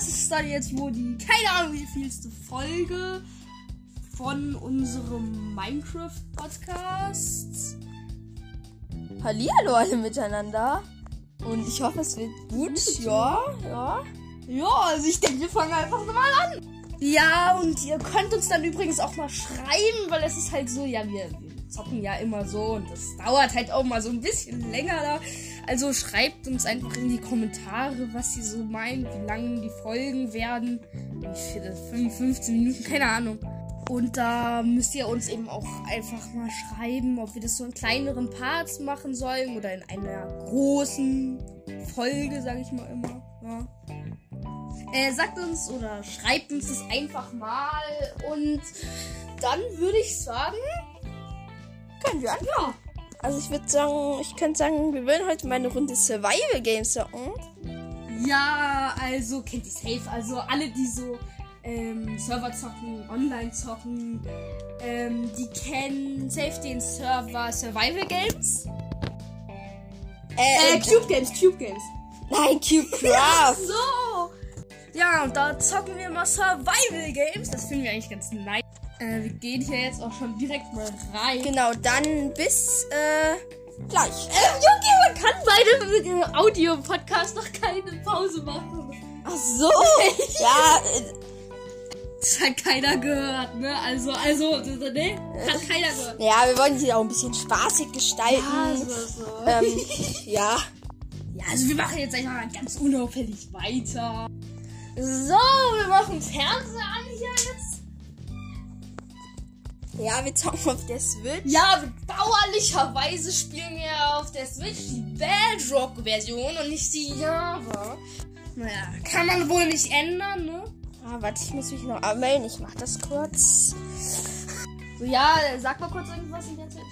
das ist dann jetzt wohl die, keine Ahnung, wie vielste Folge von unserem Minecraft-Podcast. Hallihallo alle miteinander. Und ich hoffe, es wird gut. Ja, ja. Ja, also ich denke, wir fangen einfach mal an. Ja, und ihr könnt uns dann übrigens auch mal schreiben, weil es ist halt so, ja, wir, wir zocken ja immer so und das dauert halt auch mal so ein bisschen länger da. Also schreibt uns einfach in die Kommentare, was ihr so meint, wie lang die Folgen werden. Wie viele? 15 Minuten, keine Ahnung. Und da müsst ihr uns eben auch einfach mal schreiben, ob wir das so in kleineren Parts machen sollen oder in einer großen Folge, sage ich mal immer. Ja. Äh, sagt uns oder schreibt uns das einfach mal und dann würde ich sagen, Können wir anfangen? ja, Also ich würde sagen, ich könnte sagen, wir wollen heute mal eine Runde Survival Games zocken. Ja, also kennt ihr safe. Also alle, die so ähm, Server zocken, online zocken, ähm, die kennen safe den Server Survival Games. Äh, Cube Games, Cube Games. Nein, Cube Craft. So. Ja, und da zocken wir mal Survival Games. Das finden wir eigentlich ganz nice. Äh, wir gehen hier jetzt auch schon direkt mal rein. genau, dann bis äh, gleich. Äh, okay, man kann bei dem Audio-Podcast noch keine Pause machen. Ach so. ja, äh, Das hat keiner gehört, ne? Also, also, ne? Hat keiner gehört. ja, wir wollen sie auch ein bisschen spaßig gestalten. so. ähm, ja. Ja, also wir machen jetzt einfach mal ganz unauffällig weiter. So, wir machen Fernseher an hier jetzt. Ja, wir zocken auf der Switch. Ja, bedauerlicherweise spielen wir auf der Switch die Bedrock-Version und nicht die Java. Naja, kann man wohl nicht ändern, ne? Ah, warte, ich muss mich noch anmelden. Ich mach das kurz. So, ja, sag mal kurz irgendwas in der Zeit.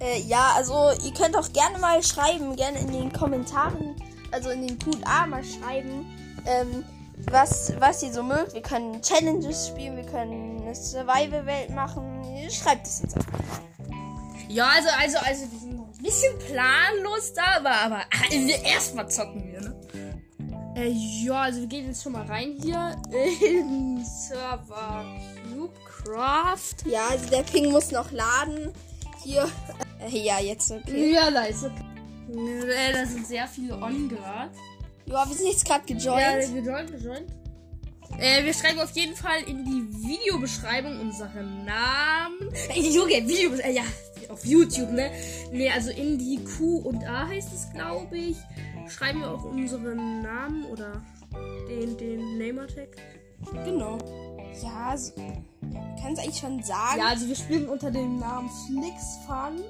Äh, ja, also ihr könnt auch gerne mal schreiben, gerne in den Kommentaren, also in den QA mal schreiben, ähm, was, was ihr so mögt. Wir können Challenges spielen, wir können eine Survival-Welt machen. Schreibt es uns einfach. Ja, also, also, also, wir sind noch ein bisschen planlos da, aber, aber äh, erstmal zocken wir, ne? Äh, ja, also wir gehen jetzt schon mal rein hier in Server Cubecraft. Ja, also der Ping muss noch laden. Hier. Äh, ja, jetzt okay. Ja, da ist okay. Äh, da sind sehr viele on gerade. Ja, wir sind jetzt gerade Ja, gejoint. wir joint, wir joint. Äh, wir schreiben auf jeden Fall in die Videobeschreibung unseren Namen. Äh, Junge, Video, äh, ja, auf YouTube, ne? Ne, also in die Q und A heißt es, glaube ich. Schreiben wir auch unseren Namen oder den, den Namertag. Genau. Ja, so, kann es eigentlich schon sagen. Ja, also wir spielen unter dem Namen FlixFun.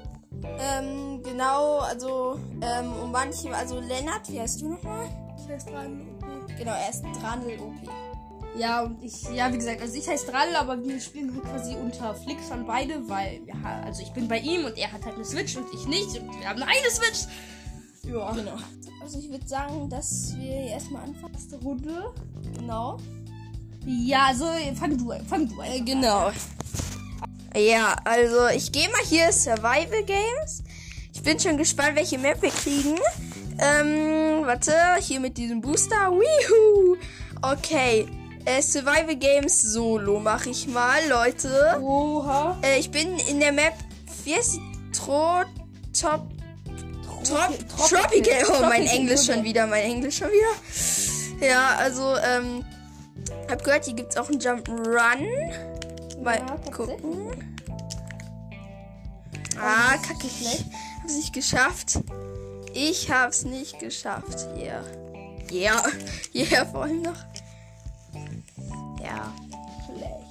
Ähm, genau, also, ähm, um manche, also Lennart, wie heißt du nochmal? Ich heiße dran, okay. Genau, er ist Dranel OP. Ja, und ich, ja, wie gesagt, also ich heiße Drall, aber wir spielen halt quasi unter FlixFun beide, weil, ja, also ich bin bei ihm und er hat halt eine Switch und ich nicht und wir haben eine Switch. Ja. Genau. Also ich würde sagen, dass wir erstmal anfangen. Erste Runde. Genau. Ja, also fang du an. Fang du an. Äh, genau. Ja, also ich gehe mal hier Survival Games. Ich bin schon gespannt, welche Map wir kriegen. Ähm, warte, hier mit diesem Booster. Woohoo! Okay. Äh, Survival Games Solo mache ich mal, Leute. Oha. Äh, ich bin in der Map. Wie heißt die? Tro Top Trop Tropical. Oh, mein Englisch schon wieder, mein Englisch schon wieder. Ja, also, ähm, hab gehört, hier gibt's auch einen Jump'n'Run. Mal Ja, gucken. Ah, das ist kacke. Ich schlecht. hab's nicht geschafft. Ich hab's nicht geschafft. Yeah. Yeah. Yeah, vor allem noch. Ja. Schlecht.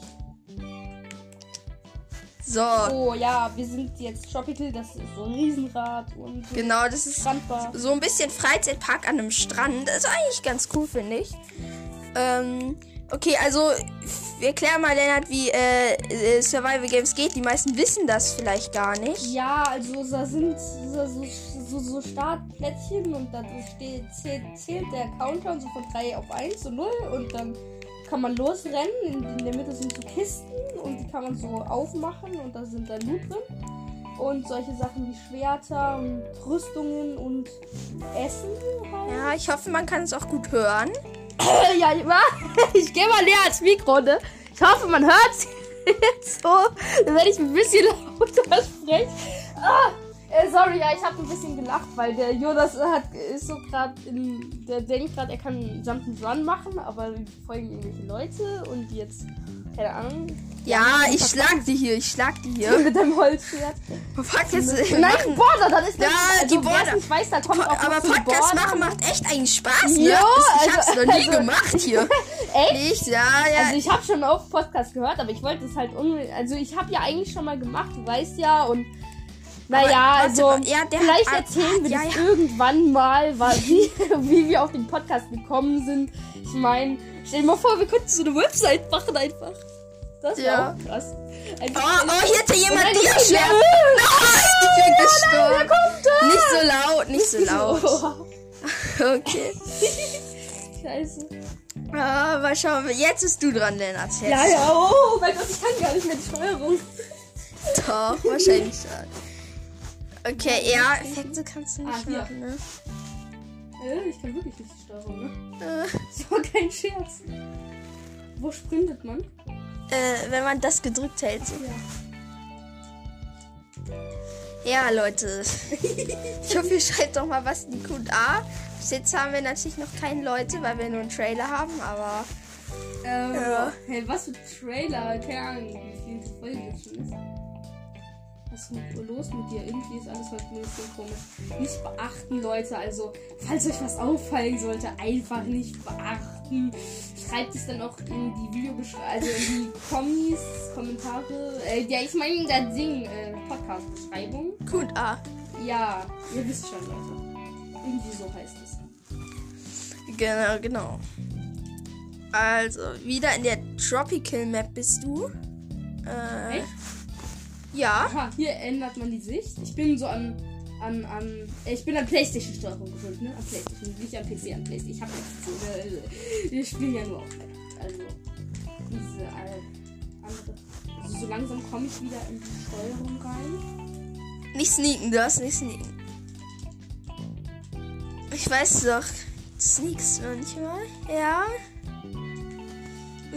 So. Oh ja, wir sind jetzt Tropical, das ist so ein Riesenrad und so Genau, das ist Strandbar. so ein bisschen Freizeitpark an einem Strand. Das ist eigentlich ganz cool, finde ich. Ähm, okay, also wir erklären mal, Lennart, wie äh, äh, Survival Games geht. Die meisten wissen das vielleicht gar nicht. Ja, also da sind so, so, so, so Startplättchen und dann steht, zählt, zählt der Counter und so von 3 auf 1 und 0 und dann kann man losrennen. In, in der Mitte sind so Kisten und die kann man so aufmachen und da sind dann Loot drin. Und solche Sachen wie Schwerter und Rüstungen und Essen halt. Ja, ich hoffe, man kann es auch gut hören. ja, ich, ich gehe mal näher ans Mikro, ne? Ich hoffe, man hört jetzt so. Dann werde ich ein bisschen lauter sprechen. Ah, äh, sorry, ja, ich habe ein bisschen gelacht, weil der Jonas hat, ist so gerade in. Der denkt gerade, er kann Jump and Run machen, aber folgen irgendwelche Leute und jetzt. Keine Ahnung. Ja, ich schlag die hier, ich schlag die hier. Mit deinem Holzschwert. Fuck, jetzt. Nein, machen. Border, das ist Ja, das, die also, wer Border. nicht weiß, da kommt auch Aber Podcast machen macht echt eigentlich Spaß, ne? Ja, ich hab's also- noch nie also- gemacht hier. Echt? Nicht? Ja, ja. Also ich habe schon oft Podcast gehört, aber ich wollte es halt unbedingt. Also ich habe ja eigentlich schon mal gemacht, du weißt ja und naja, also ja, vielleicht hat- erzählen wir ja, das ja. irgendwann mal, weil, wie, wie wir auf den Podcast gekommen sind. Ich meine, stell dir mal vor, wir könnten so eine Website machen einfach. Das wäre Ja. auch krass. Oh, Einfach, oh, hier hat ja jemand Nein, dir nein, nein. Ich bin gestorben. da! Nicht so laut, nicht so laut. Oh, Okay. Scheiße. Ah, mal schauen. Jetzt bist du dran, Lennart. Jetzt. Ja, ja, oh mein Gott, ich kann gar nicht mehr die Steuerung. Doch, wahrscheinlich schon. Okay, ja, Effekte kannst du nicht Ah, hier. machen, ne? Äh, ich kann wirklich nicht die Steuerung, ne? Äh, Das war kein Scherz. Wo sprintet man? äh, wenn man das gedrückt hält. Ja. Ja, Leute. Ich hoffe, ihr schreibt doch mal was in die QA. Bis jetzt haben wir natürlich noch keine Leute, weil wir nur einen Trailer haben, aber Ähm, Ja. Hey, was für Trailer? Keine Ahnung, wie viel Folge jetzt schon ist. Was ist denn los mit dir? Irgendwie ist alles heute ein bisschen komisch. Nicht beachten, Leute. Also, falls euch was auffallen sollte, einfach nicht beachten. Schreibt es dann auch in die Videobeschreibung, also in die Kommis, Kommentare. Äh, ja, ich meine in der Ding, äh, Podcast-Beschreibung. QA. Ja, ihr wisst schon, Leute. Irgendwie so heißt es. Genau, genau. Also, wieder in der Tropical Map bist du. Äh, Echt? Ja. Aha, hier ändert man die Sicht. Ich bin so an. an, an ich bin an Playstation-Steuerung gewöhnt, ne? An Playstation. Nicht an PC, an Playstation. Ich hab jetzt diese. Äh, wir spielen ja nur auf Mac. Also. Diese äh, andere. Also so langsam komme ich wieder in die Steuerung rein. Nicht sneaken, du hast nicht sneaken. Ich weiß doch, du sneakst manchmal. Ja.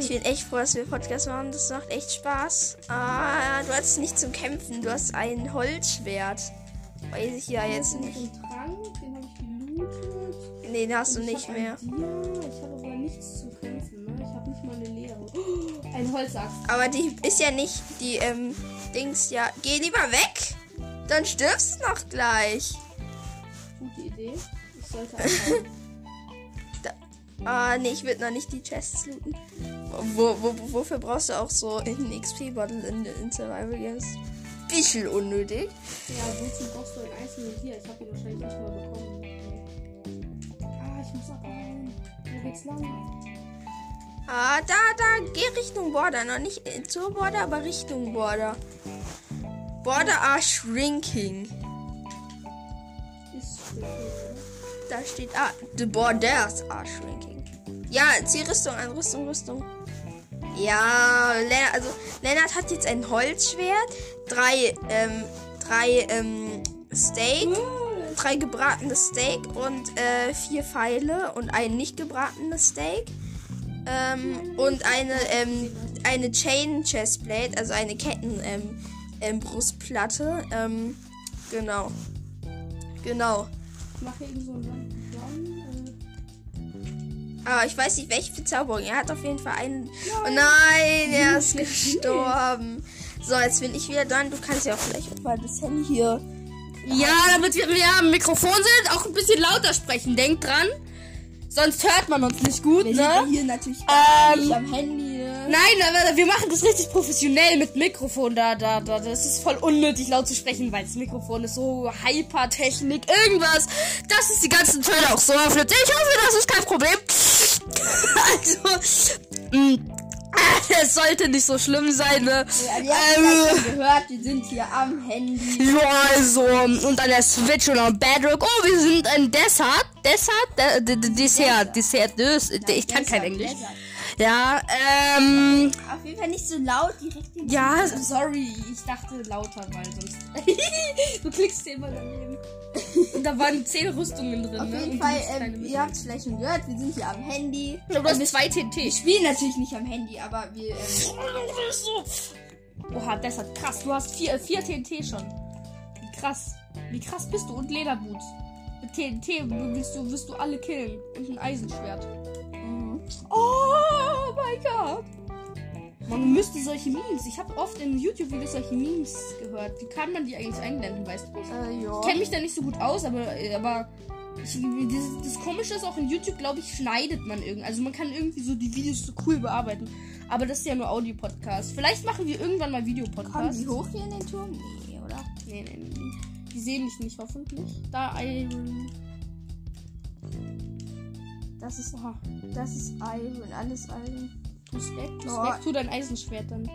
Ich bin echt froh, dass wir Podcast machen. Das macht echt Spaß. Ah, du hast nicht zum Kämpfen. Du hast ein Holzschwert. Weiß ich ja jetzt nicht. Nee, den hast du nicht mehr. Ich habe aber nichts zu kämpfen, ne? Ich habe nicht mal eine Leere. Oh, ein Holzachs. Aber die ist ja nicht die, ähm, Dings, ja. Geh lieber weg. Dann stirbst du noch gleich. Gute Idee. Ich sollte einfach. Ah, nee, ich würde noch nicht die Chests looten. Wo, wo, wo, wofür brauchst du auch so einen XP-Bottle in, in Survival Games? Bisschen unnötig. Ja, wozu brauchst du einen einzelnen Tier? Ich habe ihn wahrscheinlich nicht mal bekommen. Ah, ich muss abhauen. Wo geht's lang? Ah, da, da, geh Richtung Border. Noch nicht äh, zur Border, aber Richtung Border. Border are shrinking. Ist oder? Da steht, ah, the borders are shrinking. Ja, zieh Rüstung an, Rüstung, Rüstung. Ja, Lennart, also Lennart hat jetzt ein Holzschwert, drei, ähm, drei, ähm, Steak, drei gebratene Steak und äh, vier Pfeile und ein nicht gebratenes Steak. Ähm, und eine, ähm, eine Chain Chestplate, also eine Ketten, ähm, ähm, Brustplatte. Ähm, genau. Genau. Ich mache eben so einen Run. Aber ich weiß nicht, welche Verzauberung. Er hat auf jeden Fall einen. Oh nein, er ist gestorben. So, jetzt bin ich wieder dran. Du kannst ja auch vielleicht auch mal das Handy hier. Äh. Ja, damit wir am Mikrofon sind, auch ein bisschen lauter sprechen. Denkt dran. Sonst hört man uns nicht gut, ne? hier natürlich Ähm, am Handy. Ne? Nein, aber wir machen das richtig professionell mit Mikrofon. Da, da, da. Das ist voll unnötig laut zu sprechen, weil das Mikrofon ist so Hypertechnik, irgendwas. Das ist die ganzen Töne auch so aufnimmt. Ich hoffe, das ist kein Problem. also, mh, es sollte nicht so schlimm sein, ne? Ähm, gehört, wir sind hier am Handy. ja, also, und an der Switch und am Bedrock. Oh, wir sind ein Desert. Desert? De, de, de, Dessert. Dessert. Des, ich kann kein Englisch. Ja, ähm. Auf jeden Fall nicht so laut direkt in Ja, sorry, ich dachte lauter, weil sonst. du klickst immer daneben. Und da waren zehn Rüstungen drin. Auf ne? jeden Fall, ähm, ihr habt es vielleicht schon gehört, wir sind hier am Handy. Ich glaube, du hast zwei TNT. wir spielen natürlich nicht am Handy, aber wir. Ähm, Oha, das hat krass. Du hast vier, vier TNT schon. Wie krass. Wie krass bist du? Und Lederboots. Mit TNT willst du, willst du alle killen. Und ein Eisenschwert. mhm. Oh mein Gott. Man müsste solche Memes. Ich habe oft in YouTube-Videos solche Memes gehört. Wie kann man die eigentlich einblenden, weißt du? äh, ja. Ich kenne mich da nicht so gut aus, aber, äh, aber ich, das, das Komische ist auch in YouTube, glaube ich, schneidet man irgendwie. Also man kann irgendwie so die Videos so cool bearbeiten. Aber das ist ja nur Audio-Podcast. Vielleicht machen wir irgendwann mal Kommen Videopodcast. die hoch hier in den Turm? Nee, oder? Nee, nee, nee. nee. Die sehen mich nicht, hoffentlich. Da Iron. Das ist, Oha. das ist Iron, alles Iron. Tu es Oh. tu dein Eisenschwert dann.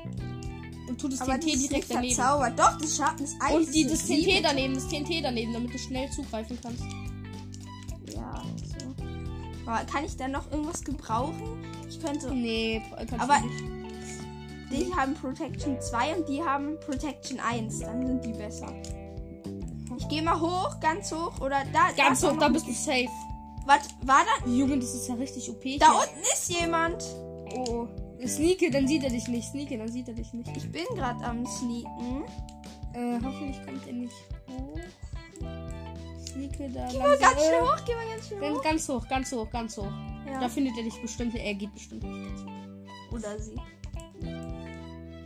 Und tu das Aber TNT das ist direkt daneben. verzaubert. Doch, das Schatten ist Eis. Und die, das. TNT daneben, das TNT daneben, damit du schnell zugreifen kannst. Ja, so. Aber kann ich da noch irgendwas gebrauchen? Ich könnte. Nee, kannst Aber- du nicht. Die haben Protection 2 und die haben Protection 1. Dann sind die besser. Ich gehe mal hoch, ganz hoch. Oder da. da Ganz auch hoch, da bist du safe. Was war da? Junge, das ist ja richtig OP. Da hier. unten ist jemand. Oh. Sneake, dann sieht er dich nicht. Sneake, dann sieht er dich nicht. Ich bin gerade am Sneaken. Äh, hoffentlich kommt er nicht hoch. Sneake da Geh mal ganz schnell hoch, geh mal ganz schnell hoch. ganz hoch, ganz hoch, ganz hoch. Ja. Da findet er dich bestimmt. Er geht bestimmt nicht ganz hoch. Oder sie.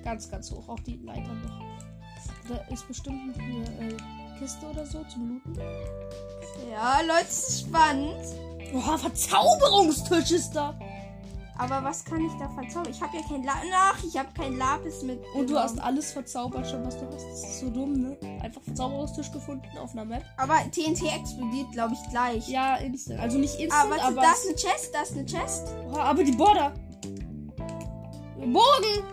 Ganz, ganz hoch. Auch die Leiter noch. Da ist bestimmt noch eine äh, Kiste oder so zum Looten. Ja, Leute, ist spannend. Boah, Verzauberungstisch ist da. Aber was kann ich da verzaubern? Ich habe ja kein La Ach, ich habe kein Lapis mit. Und du hast alles verzaubert schon, was du hast. Das ist so dumm, ne? Einfach Verzauberungstisch gefunden auf einer Map. Aber TNT explodiert, glaube ich, gleich. Ja, instant. Also nicht instant, Ah, warte, aber. da ist eine Chest, da ist eine Chest. Boah, aber die Border. Bogen.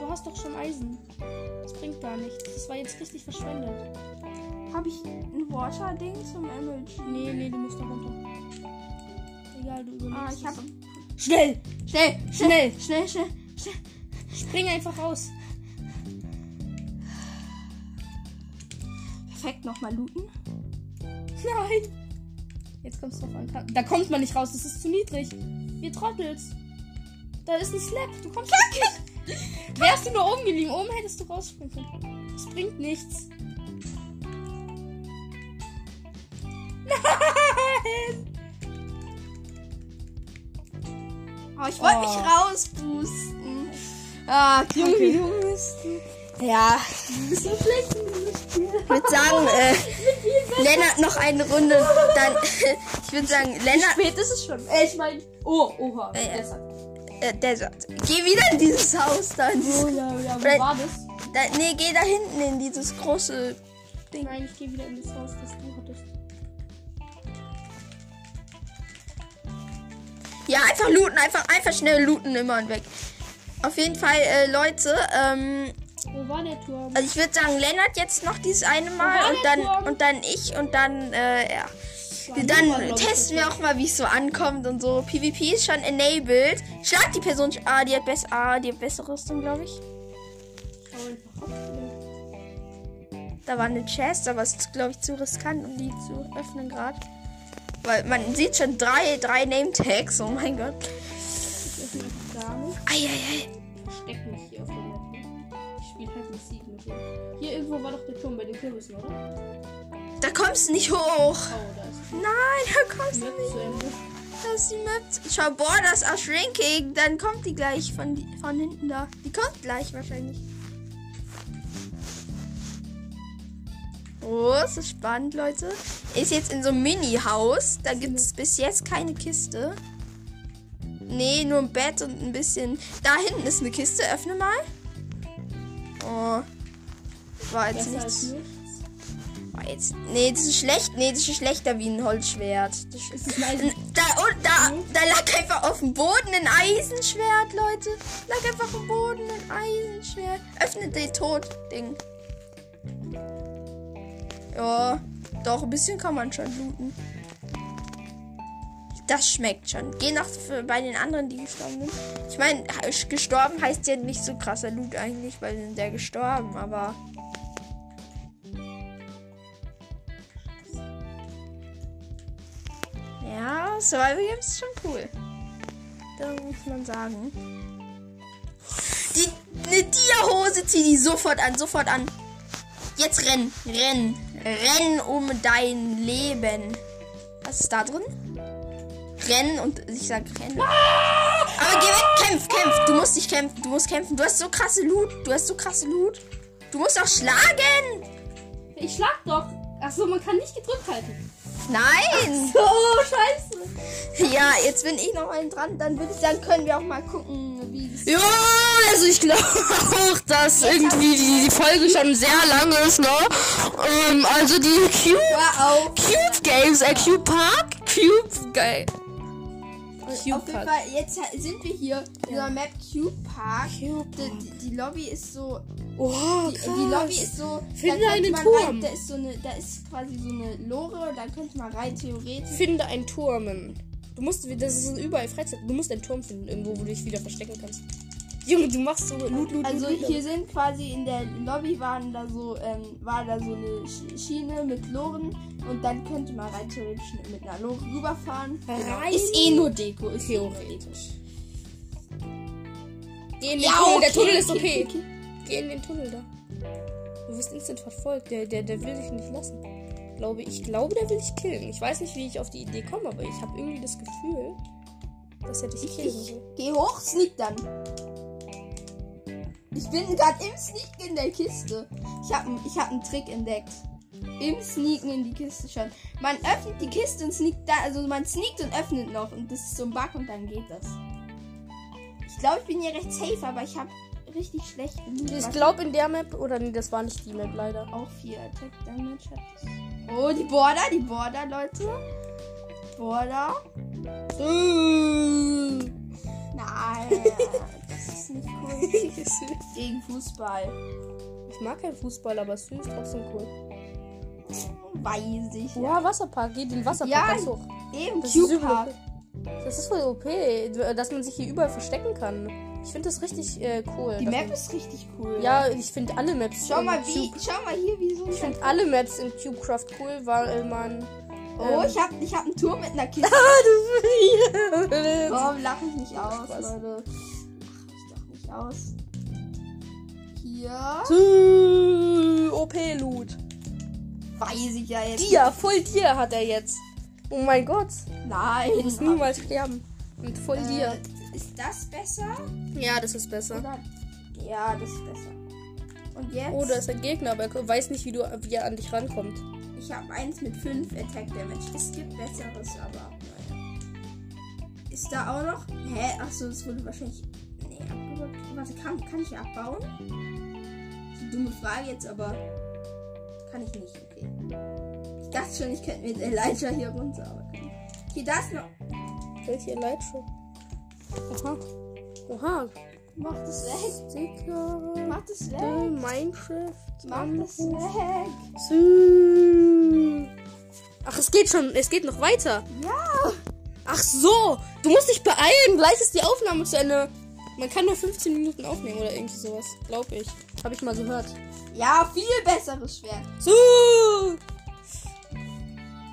Du hast doch schon Eisen. Das bringt gar nichts. Das war jetzt richtig verschwendet. Habe ich ein Water-Ding zum Emerald? Nee, nee, du musst da runter. Egal, du überlebst. Ah, ich habe. Schnell! Schnell, Schnell! schnell, schnell, schnell. Spring einfach raus. Perfekt, nochmal looten. Nein! Jetzt kommt's drauf an. Da kommt man nicht raus, das ist zu niedrig. Ihr Trottels. Da ist ein Slap. Du kommst nicht. Wärst du nur oben geblieben, oben hättest du rausspringen können. Das bringt nichts. Nein! Oh, ich wollte Oh. mich rausboosten. Ah, Junge, Kacke. dumm bist du? Ja, Du bist so schlecht. Ich würde sagen, äh, Lennart noch eine Runde. Dann, ich würde sagen, Lennart, Spät ist es schon. Äh, ich meine. Oh, oha. Äh, Deshalb. Äh, Desert. Geh wieder in dieses Haus da. in dieses- Oh ja, ja. Wo war das? Da, nee, geh da hinten in dieses große Ding. Nein, ich gehe wieder in das Haus, das du hattest. Ja, einfach looten, einfach, einfach schnell looten immer und weg. Auf jeden Fall, äh, Leute, ähm, Wo war der Turm? also ich würde sagen, Lennart jetzt noch dieses eine Mal und dann Turm? und dann ich und dann, äh, ja. Dann testen wir auch mal, wie es so ankommt und so. PvP ist schon enabled. Schlag die Person. Ah, die hat, bess ah, die hat bessere Rüstung, glaube ich. Da war eine Chest, aber es ist, glaube ich, zu riskant, um die zu öffnen gerade. Weil man sieht schon drei, drei Name-Tags. Oh mein Gott. Eieiei. Versteck mich hier halt. Hier irgendwo war doch der Turm bei den Kürbissen, oder? Kommst nicht hoch. Oh, Nein, da kommst du nicht. Das ist die Map. Schau, boah, das ist Shrinking. Dann kommt die gleich von, die, von hinten da. Die kommt gleich wahrscheinlich. Oh, es ist spannend, Leute. Ist jetzt in so einem Mini-Haus. Da gibt es bis jetzt keine Kiste. Nee, nur ein Bett und ein bisschen. Da hinten ist eine Kiste. Öffne mal. Oh. War jetzt Besser nichts. War jetzt. Nee, das ist schlecht. Nee, das ist schlechter wie ein Holzschwert. Das ist da, und da, da lag einfach auf dem Boden ein Eisenschwert, Leute. Lag einfach auf dem Boden ein Eisenschwert. Öffnet den Tod-Ding. Ja, doch, ein bisschen kann man schon looten. Das schmeckt schon. Geh für, bei den anderen, die gestorben sind. Ich meine, gestorben heißt ja nicht so krasser Loot eigentlich, weil sind ja gestorben, aber. Ja, Survival Games ist schon cool. Da muss man sagen. Die Tierhose zieh die sofort an, sofort an. Jetzt renn, renn, renn um dein Leben. Was ist da drin? Rennen und ich sag rennen. Aber geh weg, kämpf, kämpf. Du musst nicht kämpfen, du musst kämpfen. Du hast so krasse Loot, du hast so krasse Loot. Du musst auch schlagen. Ich schlag doch. Achso, man kann nicht gedrückt halten. Nein. So, scheiße. Ja, jetzt bin ich noch mal dran. Dann würde ich sagen, können wir auch mal gucken, wie es Ja, also ich glaube auch, dass irgendwie die, die Folge schon sehr lang ist, ne? Ähm, also die Cube, Wow. Cube Games, äh, Cube Park, Cube, geil. Auf Cube jeden Park. Fall, jetzt sind wir hier in der Map Cube Park. Cube Die, die, die Lobby ist so. Oh, Die, die Lobby ist so. Finde einen Turm. Rein, da ist so eine, da ist quasi so eine Lore, da könnte man rein theoretisch. Finde einen Turm. Du musst, das ist überall Freizeit. Du musst einen Turm finden, irgendwo, wo du dich wieder verstecken kannst. Junge, du machst so Loot, Loot, Also Loot, Loot. hier sind quasi in der Lobby waren da so, ähm, war da so eine Sch- Schiene mit Loren und dann könnte man rein theoretisch mit einer Lore rüberfahren. Rein? Ist eh nur Deko, ist eh Theoretisch. Geh in den Ja, Tunnel, okay, der Tunnel ist okay, okay. okay. Geh in den Tunnel da. Du wirst instant verfolgt. Der, der, der will dich nicht lassen. Glaube ich. glaube, der will dich killen. Ich weiß nicht, wie ich auf die Idee komme, aber ich habe irgendwie das Gefühl, dass er dich killen Ich will. geh hoch, sneak dann. Ich bin gerade im Sneak in der Kiste. Ich habe ich hab einen Trick entdeckt. Im Sneaken in die Kiste schon. Man öffnet die Kiste und sneakt da, also man sneakt und öffnet noch und das ist so ein Bug und dann geht das. Ich glaube, ich bin hier recht safe, aber ich habe richtig schlecht. Ich glaube in der Map, oder nee, das war nicht die Map leider. auch viel Attack Damage hat das. Oh, die Border, die Border, Leute. Border. Nein, das ist nicht cool. Gegen Fußball. Ich mag keinen Fußball, aber Süß ist trotzdem cool. Weiß ich. Ja, Wasserpark, geh den Wasserpark Ja, ganz hoch. Eben, Das Cube Park. Das ist voll OP, dass man sich hier überall verstecken kann. Ich finde das richtig äh, cool. Die Map ist richtig cool. Ja, ich finde alle Maps. Schau in mal, wie, schau mal hier, wie so ich finde alle Maps in CubeCraft cool, weil man. Oh, ähm, ich hab, ich hab einen Turm mit einer Kiste. du Komm, lach mich nicht aus. Leute. Nicht aus. Hier. OP-Loot. Weiß ich ja jetzt. Dir, voll dir hat er jetzt. Oh mein Gott. Nein. Du musst niemals sterben. Und voll dir. Äh, ist das besser? Ja, das ist besser. Oder? Ja, das ist besser. Und jetzt? Oh, da ist ein Gegner, aber er weiß nicht, wie, du, wie er an dich rankommt. Ich habe eins mit 5 Attack Damage. Es gibt besseres, aber. Ist da auch noch? Hä? Achso, das wurde wahrscheinlich. Nee, abgebaut. Warte, kann, kann ich abbauen? So dumme Frage jetzt, aber. Kann ich nicht, okay. Ich dachte schon, ich könnte mit Elijah hier runter, aber kann ich. Okay, da ist noch. Welche Leitschuh? Oha. Oha. Mach das weg. Sticker. Mach das weg. Minecraft. Mach das weg. Sü- Ach, es geht schon. Es geht noch weiter. Ja. Ach so. Du musst dich beeilen. Gleich ist die Aufnahme zu Ende. Man kann nur 15 Minuten aufnehmen oder irgendwie sowas. Glaub ich. Habe ich mal gehört. Ja, viel besseres Schwert. So.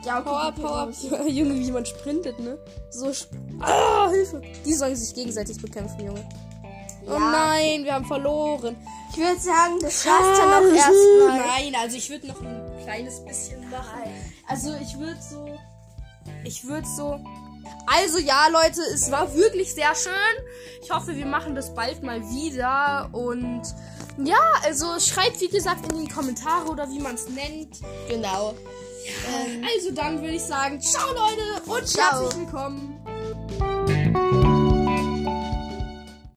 Ja, okay. Power, Power. Pyrrhus. Junge, wie man sprintet, ne? So. Sp ah, Hilfe. Die sollen sich gegenseitig bekämpfen, Junge. Oh Ja. nein, wir haben verloren. Ich würde sagen, das war's dann auch erstmal. Nein, also ich würde noch ein kleines bisschen machen. Also ich würde so. Ich würde so. Also ja, Leute, es war wirklich sehr schön. Ich hoffe, wir machen das bald mal wieder. Und ja, also schreibt wie gesagt in die Kommentare oder wie man es nennt. Genau. Also dann würde ich sagen, ciao Leute und Ciao. herzlich willkommen